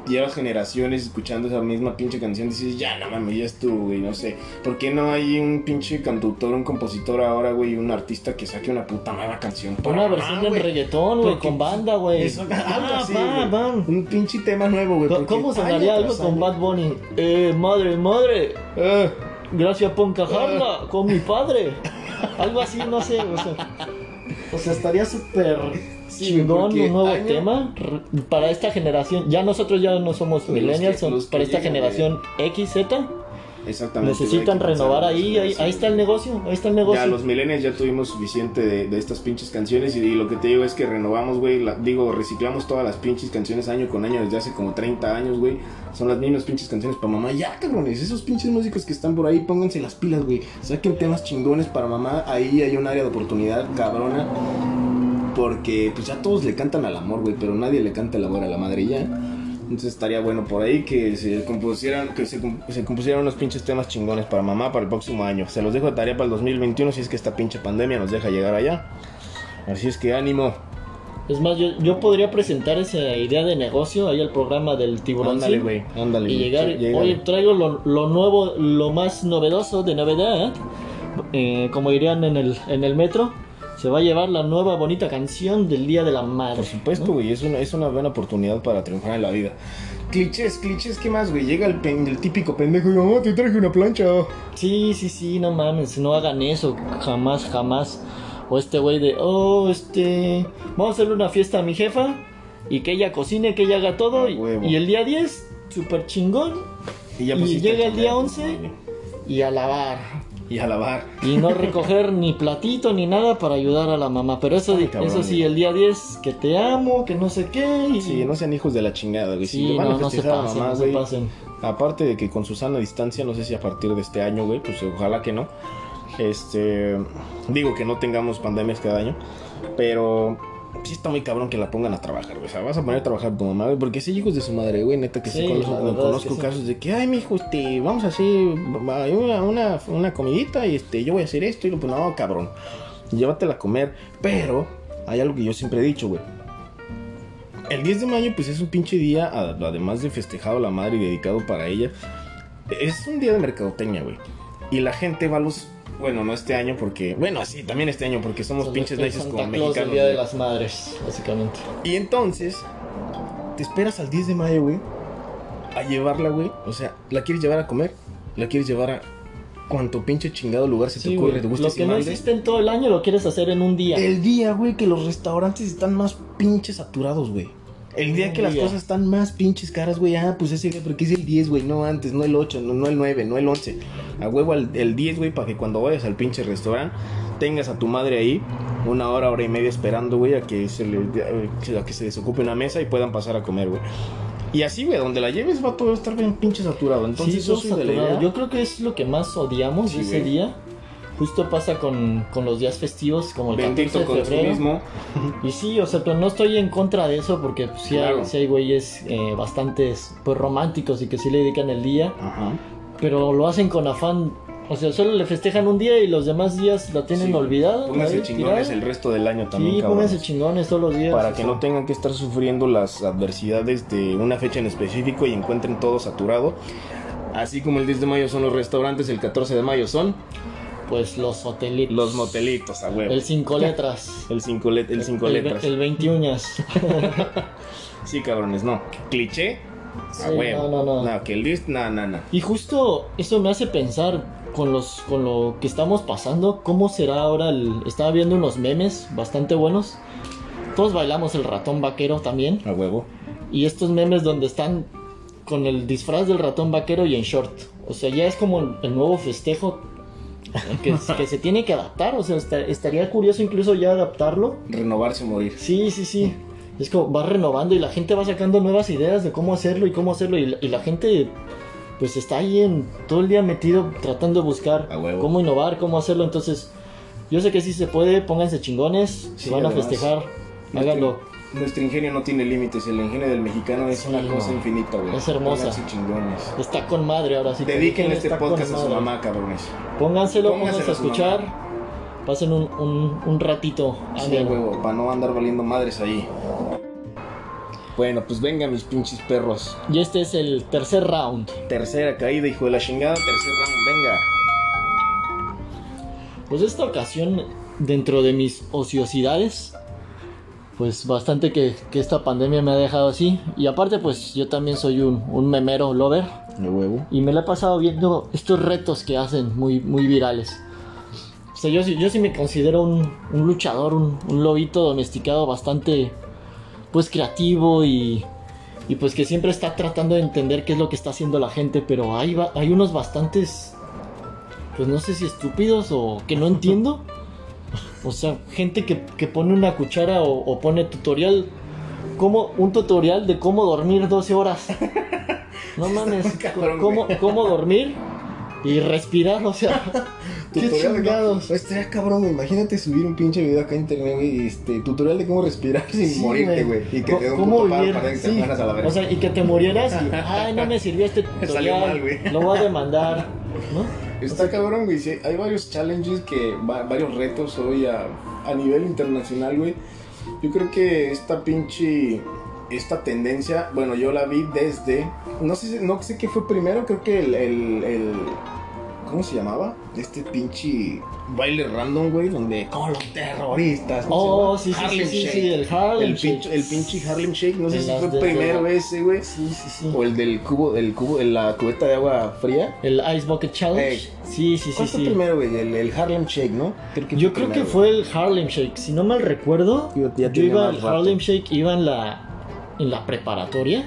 Lleva generaciones escuchando esa misma pinche canción. Dices, ya no mames, ya estuvo, güey. No sé. ¿Por qué no hay un pinche cantautor, un compositor ahora, güey? Un artista que saque una puta nueva canción. para
Una versión
güey?
reggaetón, güey, con banda, güey.
Eso,
Ah,
así,
va,
güey.
va.
Un pinche tema nuevo, güey.
¿Cómo sonaría algo con Bad Bunny? Eh, madre, madre. Eh, gracias por encajarla con mi padre. Algo así, no sé, o sea. O sea, estaría súper chingón un nuevo
año-
tema para esta generación. Ya nosotros ya no somos
Los
millennials, son
los que
para esta generación X, Z.
Exactamente.
Necesitan renovar ahí, ahí, está el negocio, ahí está el negocio.
Ya los millennials ya tuvimos suficiente de, de estas pinches canciones y, y lo que te digo es que renovamos, güey, digo, reciclamos todas las pinches canciones año con año desde hace como 30 años, güey. Son las mismas pinches canciones para mamá. Ya, cabrones, esos pinches músicos que están por ahí, pónganse las pilas, güey. Saquen temas chingones para mamá. Ahí hay un área de oportunidad cabrona. Porque pues ya todos le cantan al amor, güey, pero nadie le canta el amor a la madre ya. Entonces estaría bueno por ahí que se compusieran, que se, se compusieran unos pinches temas chingones para mamá para el próximo año. Se los dejo de tarea para el 2021 si es que esta pinche pandemia nos deja llegar allá. Así es que ánimo.
Es más, yo, yo podría presentar esa idea de negocio ahí al programa del tiburón.
Ándale, güey. Ándale.
Y llegar,
Sí,
oye, traigo lo, lo nuevo, lo más novedoso de Navidad. Eh, como dirían en el, en el metro, se va a llevar la nueva bonita canción del Día de la Madre.
Por supuesto,
¿no?
güey, es una, es una buena oportunidad para triunfar en la vida. Clichés, clichés, ¿qué más, güey? Llega el, pen- el típico pendejo y mamá, te traje una plancha.
Sí, sí, sí, no mames, no hagan eso, jamás, jamás. O este güey de, oh, este, vamos a hacerle una fiesta a mi jefa y que ella cocine, que ella haga todo. Y, el día 10, súper chingón.
Y, ya
Y llega el día
chambear,
11.
güey.
Y a lavar.
Y a lavar.
Y no recoger ni platito ni nada para ayudar a la mamá. Pero eso,
Ay, cabrón,
eso sí, el día 10, que te amo, que no sé qué. Y...
Sí, no sean hijos de la chingada, güey. si
Sí,
le van
no,
a
no se
a
pasen,
mamá,
no se
güey,
pasen.
Aparte de que con su sana distancia, no sé si a partir de este año, güey, pues ojalá que no. Este, digo que no tengamos pandemias cada año, pero sí está muy cabrón que la pongan a trabajar, güey. O sea, vas a poner a trabajar a tu mamá, güey, porque sí, hijos de su madre, güey, neta que sí,
Sí,
conozco,
la verdad
conozco
es que sí.
casos de que, ay, mijo, este, vamos a hacer una, una, una comidita y este, yo voy a hacer esto y lo, pues no, cabrón, llévatela a comer, pero hay algo que yo siempre he dicho, güey. El 10 de mayo, pues es un pinche día, además de festejado a la madre y dedicado para ella. Es un día de mercadotecnia, güey. Y la gente va a los. Bueno, no este año porque. Bueno, sí, también este año porque somos
Son
pinches
el Santa
como
Claus
mexicanos.
Día de las Madres, básicamente.
Y entonces, te esperas al 10 de mayo, güey, a llevarla, güey. O sea, la quieres llevar a comer, la quieres llevar a cuanto pinche chingado lugar se te
Sí,
ocurre,
güey.
te gusta
Lo que no existe en todo el año lo quieres hacer en un día.
El día, güey, que los restaurantes están más pinches saturados, güey. El día que las
día.
cosas están más pinches caras, güey. Ah, pues ese día, porque es el 10, güey. No antes, no el 8, no, no el 9, no el 11. A huevo el, el 10, güey, para que cuando vayas al pinche restaurante tengas a tu madre ahí una hora, hora y media esperando, güey, a que se le, a que se desocupe una mesa y puedan pasar a comer, güey. Y así, güey, donde la lleves va todo a estar bien pinche saturado. Entonces,
sí,
yo
todo
soy de la
saturado.
idea-
Yo creo que es lo que más odiamos
Sí,
de ese
güey.
día. Justo pasa con, con los días festivos como el
Bendito
14 de febrero. Y sí, o sea, pero no estoy en contra de eso porque pues, sí,
Claro.
hay, sí hay güeyes eh, bastantes pues, románticos y que sí le dedican el día,
Ajá.
pero lo hacen con afán. O sea, solo le festejan un día y los demás días la tienen
Sí.
olvidada.
Pónganse chingones el resto del año también,
Sí, pónganse chingones todos los días.
para que
sea.
no tengan que estar sufriendo las adversidades de una fecha en específico y encuentren todo saturado. Así como el 10 de mayo son los restaurantes, el 14 de mayo son
Pues los hotelitos.
los motelitos, a huevo.
El cinco letras.
El cinco, let- el cinco
el,
letras.
El 20 uñas.
Sí, cabrones, no. Cliché, a
Sí,
huevo.
no, no, no.
que el 10, no, no, no.
Y justo eso me hace pensar con los con lo que estamos pasando, cómo será ahora el estaba viendo unos memes bastante buenos. Todos bailamos el ratón vaquero también
A huevo.
y estos memes donde están con el disfraz del ratón vaquero y en short. O sea, ya es como el, el nuevo festejo que, que se tiene que adaptar, o sea, esta- estaría curioso incluso ya adaptarlo.
Renovarse o morir.
Sí, sí, sí. Es como va renovando y la gente va sacando nuevas ideas de cómo hacerlo y cómo hacerlo. Y la, y la gente, pues está ahí en todo el día metido tratando de buscar cómo innovar, cómo hacerlo. Entonces, yo sé que sí se puede, pónganse chingones. Si
Sí,
van a festejar, háganlo.
Nuestro ingenio no tiene límites, el ingenio del mexicano es
Sí,
una cosa infinita, güey.
Es hermosa.
Chingones.
Está con madre ahora sí. que
Dediquen este podcast a su mamá, cabrones.
Pónganselo, pónganse a escuchar. Pasen un, un, un ratito.
Sí, huevo, para no andar valiendo madres ahí. Bueno, pues venga, mis pinches perros.
Y este es el tercer round.
Tercera caída, hijo de la chingada. Tercer round, venga.
Pues esta ocasión, dentro de mis ociosidades, pues bastante que, que esta pandemia me ha dejado así. Y aparte, pues yo también soy un, un memero lover.
De huevo.
Y me la he pasado viendo estos retos que hacen muy, muy virales. O sea, yo, yo sí me considero un, un luchador, un, un lobito domesticado bastante, pues creativo y, y pues que siempre está tratando de entender qué es lo que está haciendo la gente. Pero hay, hay unos bastantes, pues no sé si estúpidos o que no entiendo. O sea, gente que, que pone una cuchara o, o pone tutorial, como un tutorial de cómo dormir 12 horas. No mames,
Cabrón,
¿cómo, cómo dormir y respirar, o sea,
Tutorial de
chingados.
cómo- Estaría cabrón, güey. Imagínate subir un pinche video acá a internet, güey. Este, tutorial de cómo respirar sin
Sí,
morirte, güey. Y que te dé un
¿Cómo
puto paro para que te
Sí.
mueras a la verga.
O sea, y que te murieras y, ay, no me sirvió este tutorial,
Salió mal, güey.
lo voy a demandar, ¿no?
Está cabrón, güey. sí, hay varios challenges que, va- varios retos hoy a, a nivel internacional, güey. Yo creo que esta pinche, esta tendencia, bueno, yo la vi desde, no sé, no sé qué fue primero, creo que el, el, el- ¿cómo se llamaba? Este pinche baile random, güey, donde, como los terroristas. ¿cómo se
Oh, sí, sí, sí,
Harlem
sí,
Shake.
sí, el Harlem
El
Shake.
pinche, el pinche Harlem Shake, no sé si fue
de-
primero
de-
ese, güey.
Sí, sí, sí.
O el del cubo, el cubo, en la cubeta de agua fría.
El Ice Bucket Challenge.
Ey.
Sí, sí, sí,
¿Cuál fue
sí.
primero, güey? El, el Harlem Shake, ¿no? Creo
Yo creo que
primero,
fue el Harlem Shake. Si no mal recuerdo,
Yo ya
yo
tenía
iba
más
al
rato.
Harlem Shake, iba en la, en la preparatoria.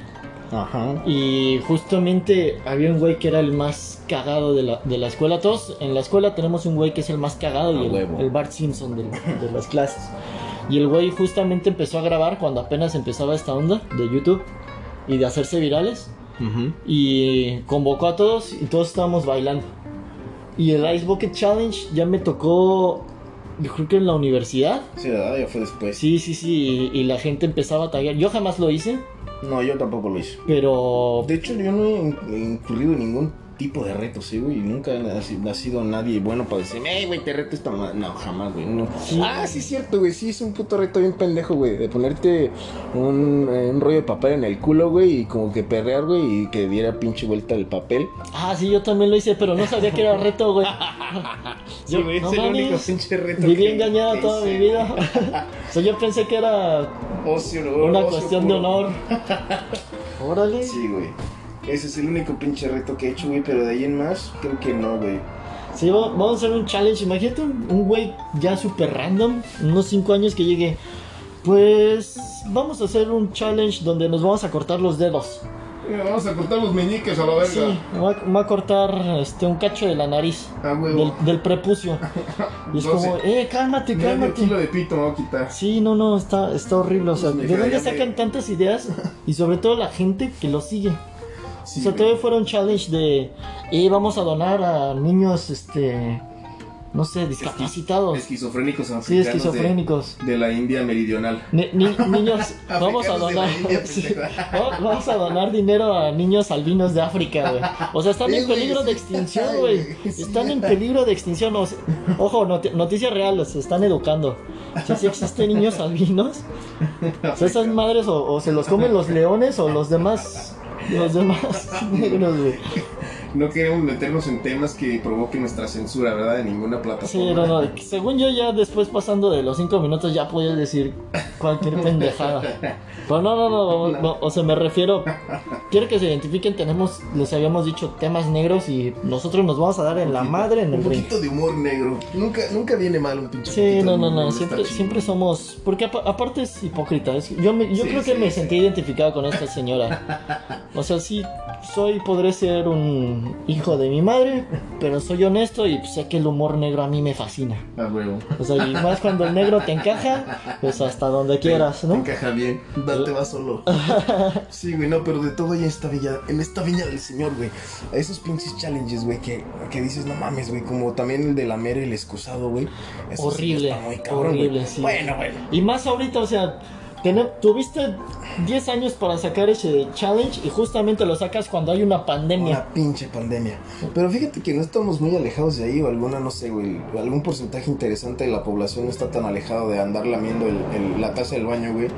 Ajá.
Y justamente había un güey que era el más cagado de la, de la escuela. Todos en la escuela tenemos un güey que es el más cagado y el, Bart Simpson de, de las clases. Y el güey justamente empezó a grabar cuando apenas empezaba esta onda de YouTube y de hacerse virales. Y convocó a todos y todos estábamos bailando. Y el Ice Bucket Challenge ya me tocó, yo creo que en la universidad.
Sí, ¿verdad? Ya fue después.
Sí, sí, sí. Y, y la gente empezaba a taggear. Yo jamás lo hice,
No, yo tampoco lo hice.
pero
De hecho, yo no he in- incurrido en ningún tipo de reto, sí, güey. Nunca ha si- ha sido nadie bueno para decirme, hey, güey, te reto esta ma-". No, jamás, güey. No.
Sí.
Ah, sí, es cierto, güey. Sí, es un puto reto bien pendejo, güey. De ponerte un, eh, un rollo de papel en el culo, güey. Y como que perrear, güey. Y que diera pinche vuelta el papel.
Ah, sí, yo también lo hice, pero no sabía que era reto, güey.
Sí,
Yo-
güey,
no
es el único pinche reto
Viví
que
engañada toda mi vida. o sea, yo pensé que era una
Ocio
cuestión de honor. Órale.
Sí, güey. Ese es el único pinche reto que he hecho, güey. Pero de ahí en más, creo que no, güey.
Sí, va- vamos a hacer un challenge. Imagínate un güey ya súper random, unos 5 años que llegue. Pues vamos a hacer un challenge donde nos vamos a cortar los dedos.
vamos a cortar los meñiques a la
Sí, me voy a, cortar este, un cacho de la nariz.
Ah,
Del,
huevo.
del prepucio. Y es como, eh, cálmate, cálmate.
kilo de pito me voy a quitar.
Sí, no, no, está, está horrible. O sea,
Pues
¿de dónde sacan
me-
tantas ideas? Y sobre todo la gente que lo sigue.
Sí,
o sea, todavía fuera un challenge de, eh, vamos a donar a niños, este, no sé, discapacitados.
Esquizofrénicos
Sí, esquizofrénicos.
De, de la India meridional.
Ni- ni- niños, vamos a donar, sí, vamos a donar dinero a niños albinos de África, güey. O sea, están en peligro de extinción, güey. Están en peligro de extinción. o sea, ojo, noti- noticias reales, se están educando. O sea, si existen niños albinos, o sea, esas madres o, o se los comen los leones o los demás, los demás negros, güey.
No queremos meternos en temas que provoquen nuestra censura, ¿verdad? De ninguna plataforma.
Sí, no, no. Según yo, ya después pasando de los cinco minutos, ya puedes decir cualquier pendejada. Pero no, no, no, no, O sea, me refiero. Quiero que se identifiquen. Tenemos, les habíamos dicho, temas negros y nosotros nos vamos a dar en la madre en el
Un
ring.
poquito de humor negro. Nunca, nunca viene mal un pinche
Sí, no, no, no. Siempre, siempre somos. Porque apa- aparte es hipócrita. es- yo me- yo
Sí,
creo que
sí,
me
sí.
sentí identificado con esta señora. O sea, sí. soy, podré ser un hijo de mi madre, pero soy honesto y sé que el humor negro a mí me fascina.
A huevo.
O sea, y más cuando el negro te encaja, pues hasta donde quieras, ¿no?
Encaja bien. Date va solo. Sí, güey, no, pero de todo en esta villa, en esta viña del señor, güey. Esos pinches challenges, güey, que, que dices, no mames, güey, como también el de la mera y el excusado, güey. Sí
Horrible,
está muy cabrón, güey.
horrible, sí.
Bueno, bueno.
Y más ahorita, o sea, tuviste 10 años para sacar ese challenge y justamente lo sacas cuando hay una pandemia.
Una pinche pandemia. Pero fíjate que no estamos muy alejados de ahí, o alguna, no sé, güey. Algún porcentaje interesante de la población no está tan alejado de andar lamiendo el- el- la taza del baño, güey.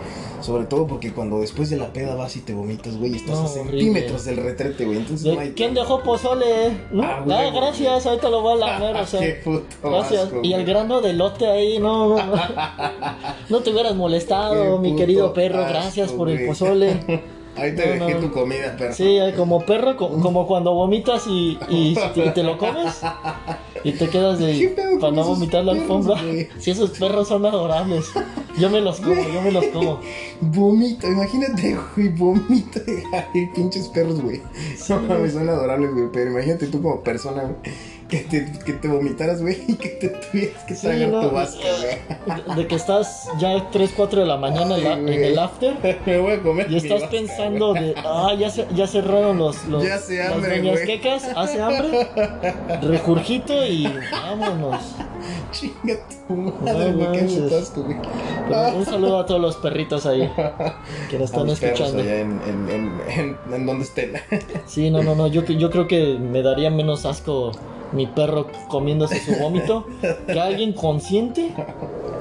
Sobre todo porque cuando después de la peda vas y te vomitas, güey, estás
No,
a
horrible.
centímetros del retrete, güey. Entonces no
De-
hay.
¿Quién dejó pozole? ¿No?
Ah,
Ah,
huevo,
gracias, ahorita lo voy a lamer, o sea.
Qué puto
Gracias.
asco,
y el
güey.
grano de lote ahí, no, no, no. No te hubieras molestado, mi querido perro.
asco,
Gracias por el
güey.
pozole.
Ahí te
No,
dejé
no.
tu comida, perro.
Sí, como perro, co- como cuando vomitas y, y, y te lo comes y te quedas
¿Qué
de para no vomitar la alfombra.
güey?
Si esos perros son adorables. Yo me los como, yo me los como.
Vomito, imagínate, güey, vomito. Ay, pinches perros, güey. No mames, son adorables, güey. Pero imagínate tú como persona, güey, que te, que te vomitaras, güey, y que te tuvieras que
Sí,
tragar
no,
tu vasco, güey.
de, que estás ya 3, 4 de la mañana en, la-
Ay,
en el after
Me voy a comer.
y estás
vasca,
pensando de, ah, ya, se- ya cerraron los, los
Ya
las
hambre, güey.
quecas, hace hambre, regurgito y vámonos.
Chinga tu madre, güey, qué
manches.
putasco, güey.
Un saludo a todos los perritos ahí que nos
A
están
perros
escuchando.
allá en, en, en, en, en donde estén.
Sí, no, no, no. Yo, yo creo que me daría menos asco mi perro comiéndose su vómito que alguien consciente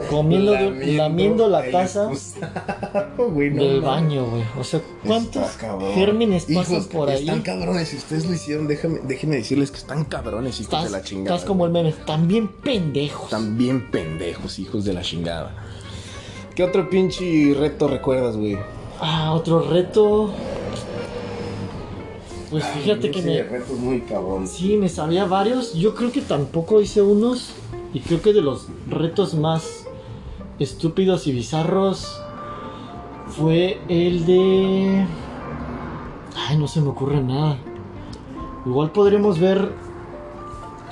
comiendo lamiendo la taza
excusado, güey, no
del baño, güey. O sea, ¿cuántos gérmenes pasan
Hijos,
por ahí?
Están cabrones, si ustedes lo hicieron, déjame, déjenme decirles que están cabrones, hijos
Estás,
de la chingada.
estás como el meme, también pendejos.
Están bien pendejos, hijos de la chingada. ¿Qué otro pinche reto recuerdas, güey?
Ah, otro reto. Pues fíjate que me.
retos muy cabrón.
Sí, me sabía varios. Yo creo que tampoco hice unos. Y creo que de los retos más estúpidos y bizarros fue el de. Ay, no se me ocurre nada. Igual podremos ver.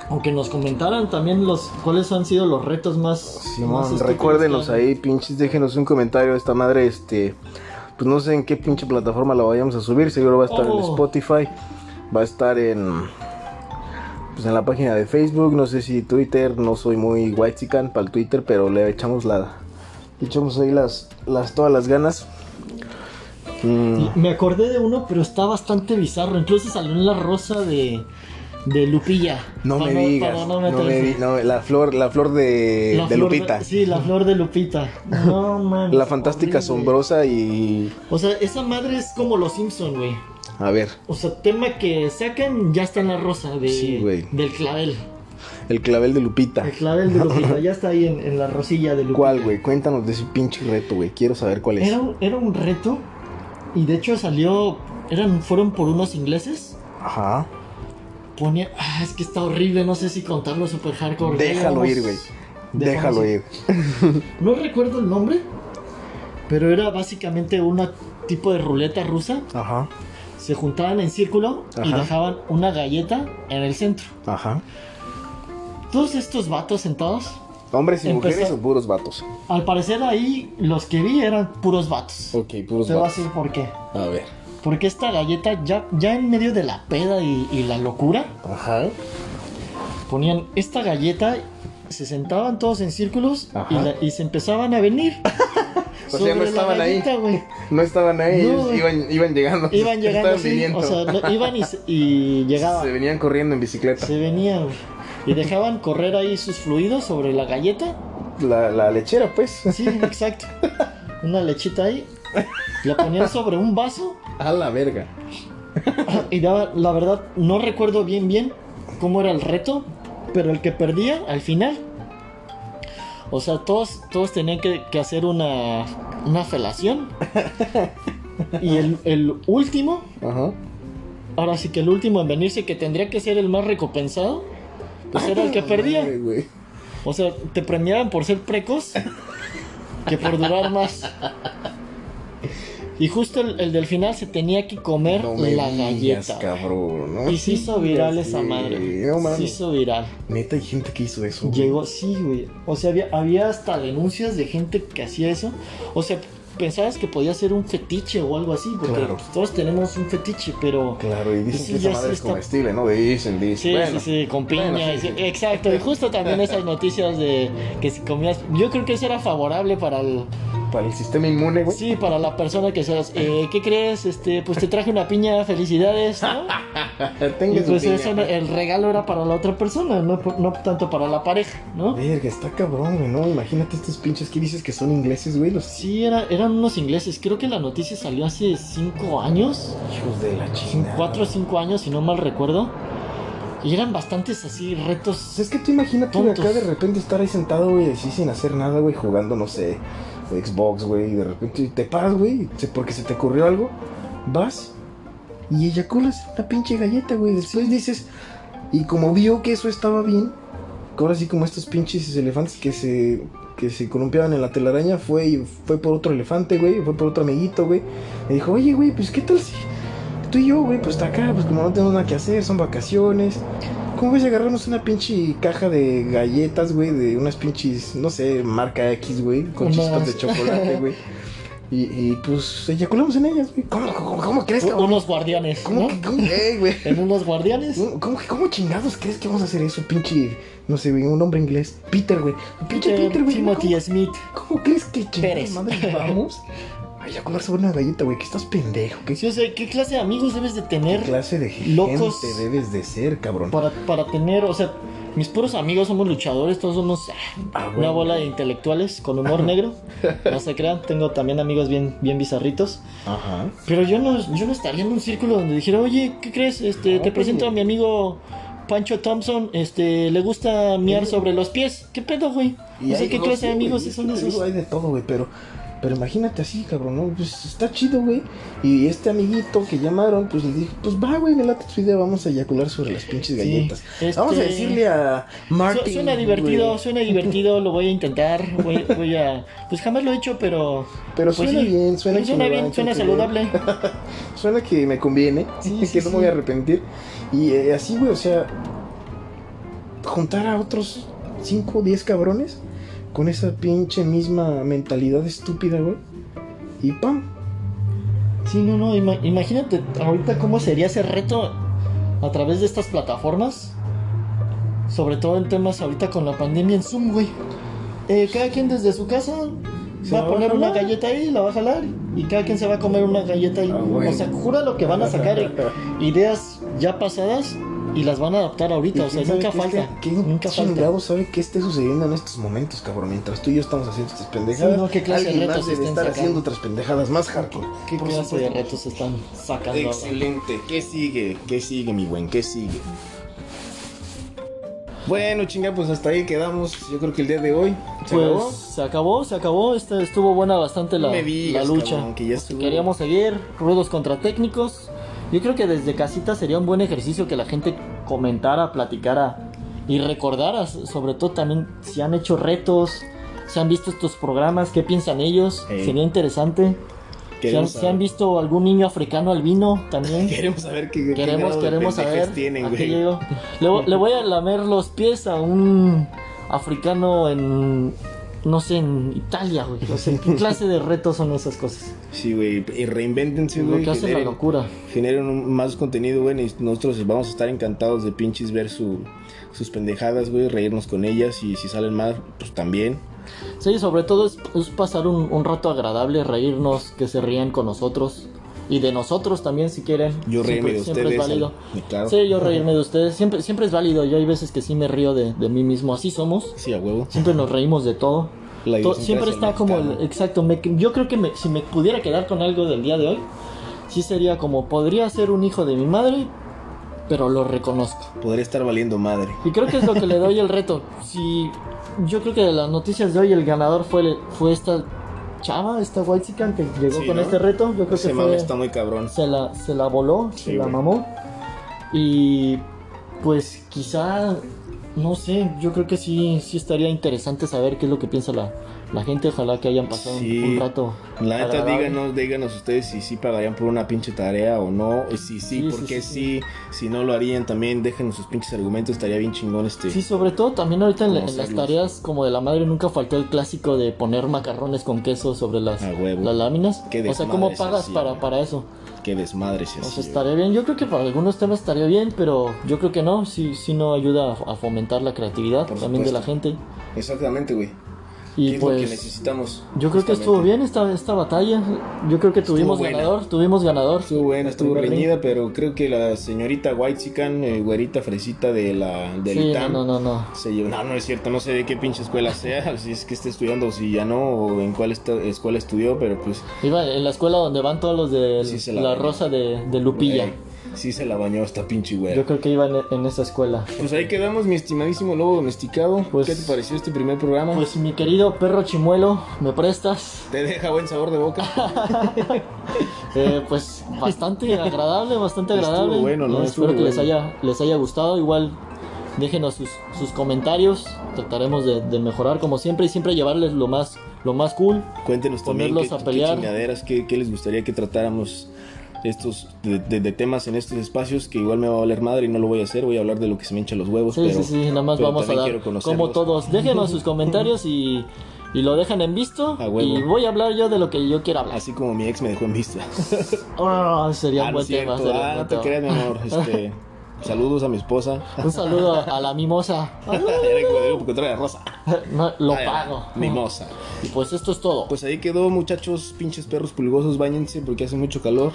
Aunque nos comentaran también los cuáles han sido los retos más. más
recuérdenos
que han-
ahí, pinches, déjenos un comentario. Esta madre, este, pues no sé en qué pinche plataforma la vayamos a subir. Seguro va a estar en
Oh.
Spotify, va a estar en, pues en la página de Facebook. No sé si Twitter, no soy muy whitezican para el Twitter, pero le echamos la, le echamos ahí las, las todas las ganas. Mm,
Me acordé de uno, pero está bastante bizarro. Incluso salió en la rosa de, de Lupilla.
no
Para
me digas,
para
no, me di- no, la flor, la flor de,
La
de
flor
Lupita.
sí, la flor de Lupita. No, man.
La fantástica
horrible.
asombrosa y...
O sea, esa madre es como los Simpson, güey.
A ver,
O sea, tema que sacan ya está en la rosa de,
Sí,
del clavel.
el clavel de Lupita.
El clavel de Lupita, ya está ahí en, en la rosilla de Lupita.
¿Cuál, güey? Cuéntanos de ese pinche reto, güey. Quiero saber cuál es.
Era un, era un reto y de hecho salió, eran, fueron por unos ingleses.
Ajá.
Ponía, ah, es que está horrible, no sé si contarlo super hardcore.
Déjalo ir, güey. Déjalo
ir. No recuerdo el nombre, pero era básicamente una tipo de ruleta rusa.
Ajá.
Se juntaban en círculo y dejaban una galleta en el centro.
Ajá.
Todos estos vatos sentados,
¿Hombres y
Empezó-
mujeres o puros vatos?
al parecer ahí los que vi eran puros vatos.
Ok, puros
Te voy a
vatos.
decir por qué.
A ver.
Porque esta galleta ya, ya en medio de la peda y, y la locura,
Ajá.
ponían esta galleta, se sentaban todos en círculos y, la- y se empezaban a venir.
O sea, no estaban ahí. No estaban ahí,
No,
iban, iban llegando.
Iban llegando o sea, no- iban y, llegaban.
Se venían corriendo en bicicleta.
Se venían y dejaban correr ahí sus fluidos sobre la galleta.
La, la lechera, pues.
Sí, exacto. Una lechita ahí. La ponían sobre un vaso
A la verga.
y daba, la verdad, no recuerdo bien bien cómo era el reto, pero el que perdía al final. O sea, todos, todos tenían que, que hacer una, una felación. Y el, el último,
Ajá.
ahora sí que el último en venirse, que tendría que ser el más recompensado, pues era el que perdía.
Madre.
O sea, te premiaban por ser precoz que por durar más. Y justo el, el del final se tenía que comer
No me
la
digas,
galleta.
cabrón. ¿no?
Y se hizo viral esa madre.
No
Se hizo viral.
Neta, hay gente que hizo eso. güey.
Llegó, sí, güey. O sea, había, había hasta denuncias de gente que hacía eso. O sea, pensabas que podía ser un fetiche o algo así, porque
Claro.
todos tenemos un fetiche, pero...
Claro, y dicen
Sí,
que esa madre
sí
es
está-
comestible, ¿no? Dicen, dicen.
Sí,
Bueno,
sí, sí, con piña.
bueno, sí.
Exacto, y justo también esas noticias de que si comías... Yo creo que eso era favorable para el...
Para el sistema inmune, güey.
Sí, para la persona que seas... Eh, ¿Qué crees? Este, pues te traje una piña, felicidades, ¿no?
Tenga
pues eso, el regalo era para la otra persona, no, no tanto para la pareja, ¿no?
Verga, está cabrón, güey, ¿no? Imagínate estos pinches que dices que son ingleses, güey. Los
Sí, era, eran unos ingleses. Creo que la noticia salió hace cinco años.
hijos de la chingada.
Cuatro o cinco años, si no mal recuerdo. Y eran bastantes así retos.
Es que tú imagínate
Tontos.
acá de repente estar ahí sentado, güey, así sin hacer nada, güey, jugando, no sé, Xbox, güey, y de repente te paras, güey, porque se te ocurrió algo, vas y eyaculas una pinche galleta, güey. Después dices, y como vio que eso estaba bien, ahora sí como estos pinches elefantes que se que se columpiaban en la telaraña, fue y fue por otro elefante, güey, fue por otro amiguito, güey. Le dijo, oye, güey, pues qué tal si tú y yo, güey, pues está acá, pues como no tenemos nada que hacer, son vacaciones. ¿Cómo ves si agarramos una pinche caja de galletas, güey? De unas pinches, no sé, marca X, güey, con chispas de chocolate, güey. Y, y pues eyaculamos en ellas, güey. ¿Cómo, cómo, cómo crees que
Unos guardianes,
¿Cómo,
¿no?
que- cómo, eh, güey?
En unos guardianes.
¿Cómo, cómo, cómo chingados crees que vamos a hacer eso, pinche, no sé, güey, un nombre inglés? Peter, güey. Pinche
Peter
Peter, güey.
Timothy
¿Cómo,
Smith.
cómo crees que chingados madre vamos a eyacular sobre una galleta, güey? Que estás pendejo. ¿Qué
Sí, o sea, ¿qué clase de amigos debes de tener
clase de
Locos.
gente debes de ser, cabrón?
para, para tener, o sea, mis puros amigos somos luchadores, todos somos ah,
Ah,
una bola de intelectuales con humor negro. No se crean, tengo también amigos bien, bien bizarritos.
Ajá.
Pero yo no, yo no estaría en un círculo donde dijera, oye, ¿qué crees? Este,
No,
te
pues,
presento a
no.
mi amigo Pancho Thompson, este, le gusta miar sobre los pies. ¿Qué pedo, güey? O sea,
hay-
¿qué
no,
clase de amigos son esos?
Hay de todo, güey, pero, pero imagínate así, cabrón, ¿no? Pues está chido, güey. Y este amiguito que llamaron, pues le dije, pues va, güey, me late tu idea, vamos a eyacular sobre las pinches
Sí,
galletas.
este-
Vamos a decirle a
Su-
Martin.
suena divertido, suena divertido, lo voy a intentar, voy, voy a... Pues jamás lo he hecho, pero...
Pero
pues
suena
sí,
bien, suena
pues
que me va a
bien, suena saludable.
Suena que me conviene,
Sí,
que no me voy a arrepentir. Y eh, así, güey, o sea, juntar a otros 5 o 10 cabrones con esa pinche misma mentalidad estúpida, güey. Y pam,
Sí, no, no, ima- imagínate ahorita cómo sería ese reto a través de estas plataformas. Sobre todo en temas ahorita con la pandemia en Zoom, güey. Eh, cada quien desde su casa
Se
va a
va a
poner una galleta ahí, la va a jalar y cada quien se va a comer una galleta ahí.
Ah.
O sea, jura lo que van a sacar ideas ya pasadas y las van a adaptar ahorita. O sea,
¿Quién sabe
nunca
qué
falta.
¿Quién
Nunca
chingado sabe qué esté sucediendo en estos momentos, cabrón? Mientras tú y yo estamos haciendo estas pendejadas,
Sí, no, ¿qué clase de
alguien más
retos
debe
estén
estar
sacando?
haciendo otras pendejadas más hardcore.
¿Qué
Por
clase de retos están sacando? ahora?
Excelente. ¿Qué sigue? ¿Qué sigue, mi buen? ¿Qué sigue? Bueno, chinga, pues hasta ahí quedamos. Yo creo que el día de hoy se
Pues
acabó.
se acabó, se acabó. Este, estuvo buena bastante la,
No me digas,
la lucha.
cabrón, que ya estuvo.
Queríamos seguir, ruedos contra técnicos. Yo creo que desde casita sería un buen ejercicio que la gente comentara, platicara y recordara, sobre todo también si han hecho retos, si han visto estos programas, qué piensan ellos.
Ey.
Sería interesante. Si han, si han visto algún niño africano albino también.
queremos saber qué, qué
Queremos,
de
queremos saber.
tienen,
qué
güey.
Le, le voy a lamer los pies a un africano en. No sé, en Italia, güey. O sea, ¿qué clase de retos son esas cosas?
Sí, güey. Y reinvéntense,
Lo
güey.
que hace la locura.
generen un- más contenido, güey. Y nosotros vamos a estar encantados de pinches ver su, sus pendejadas, güey. Reírnos con ellas. Y si salen mal, pues también.
Sí, sobre todo es, es pasar un, un rato agradable, reírnos, que se rían con nosotros. Y de nosotros también, si quieren.
Yo reírme
Siempre-
de
siempre
ustedes.
es válido.
al- Claro.
Sí, yo reírme de ustedes. Siempre, siempre es válido. Yo hay veces que sí me río de, de mí mismo. Así somos.
Sí, a huevo.
Siempre nos reímos de todo.
La
To- siempre está como el, exacto me- yo creo que me- si me pudiera quedar con algo del día de hoy sí sería como podría ser un hijo de mi madre pero lo reconozco
Podría estar valiendo madre.
y creo que es lo que le doy el reto si yo creo que de las noticias de hoy el ganador fue fue esta chava esta white chican que llegó
Sí,
con
¿no?
este reto yo creo
Ese
que fue
está muy cabrón.
se la se la voló se la mamó y pues quizá no sé, yo creo que sí, sí estaría interesante saber qué es lo que piensa la, la gente. Ojalá que hayan pasado un-
Sí.
un, rato.
La neta, díganos, díganos ustedes si sí pagarían por una pinche tarea o no. Y si sí,
Sí,
por
sí,
Si no lo harían también, déjenos sus pinches argumentos. Estaría bien chingón este.
Sí, sobre todo también ahorita en, la- en las tareas como de la madre nunca faltó el clásico de poner macarrones con queso sobre las, las láminas.
Qué
o sea, ¿cómo pagas para, para eso?
Qué desmadre se
O sea, estaría bien. Yo creo que para algunos temas estaría bien, pero yo creo que no. Sí, sí no ayuda a, a fomentar la creatividad
Por
también de la gente.
Exactamente, güey.
Y
¿Qué es lo que
pues
necesitamos?
yo creo que estuvo bien esta, esta batalla. Yo creo que tuvimos
buena.
ganador. Tuvimos ganador.
Estuvo buena, estuvo reñida, pero creo que la señorita White Sican, güerita fresita de la, del
Sí,
ITAM,
no, no, no.
se llevó. No, no es cierto, no sé de qué pinche escuela sea, si es que esté estudiando si ya no, o en cuál esta- escuela estudió, pero pues.
Iba en la escuela donde van todos los de
Sí
la, rosa de, de Lupilla.
Sí se la bañó esta pinche güey.
Yo creo que iba en, en esa escuela.
Pues ahí quedamos, mi estimadísimo lobo domesticado.
Pues-
¿Qué te pareció este primer programa?
Pues mi querido perro chimuelo, ¿me prestas?
¿Te deja buen sabor de boca?
Eh, pues bastante agradable, bastante
Estuvo
agradable.
bueno, ¿no?
Eh,
Estuvo
espero que les haya, les haya gustado. Igual déjenos sus, sus comentarios. Trataremos de, de mejorar como siempre y siempre llevarles lo más, lo más cool.
Cuéntenos también qué,
a
qué
pelear.
chingaderas, qué, qué les gustaría que tratáramos estos de, de- de temas en estos espacios que igual me va a valer madre y no lo voy a hacer, voy a hablar de lo que se me hincha los huevos,
Sí,
pero
sí, sí, nada más vamos a dar
quiero
como todos. Déjenos sus comentarios y, y lo dejan en visto.
A huevo.
Y voy a hablar yo de lo que yo quiera hablar.
así como mi ex me dejó en vista.
Ah, sería
Ah,
un
no
buen
cierto.
tema. sería
Ah,
buen
no te
tema.
creas, mi amor. Este, saludos a mi esposa.
Un saludo a, la mimosa.
Trae rosa.
No, lo
Ay,
pago.
Mimosa.
Y pues esto es todo.
Pues ahí quedó, muchachos, pinches perros pulgosos, bañense porque hace mucho calor.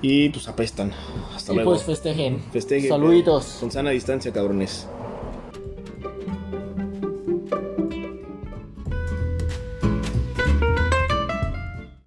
Y pues apestan. Hasta
y
luego.
pues festejen.
Festejen.
Saluditos.
Con sana distancia, cabrones.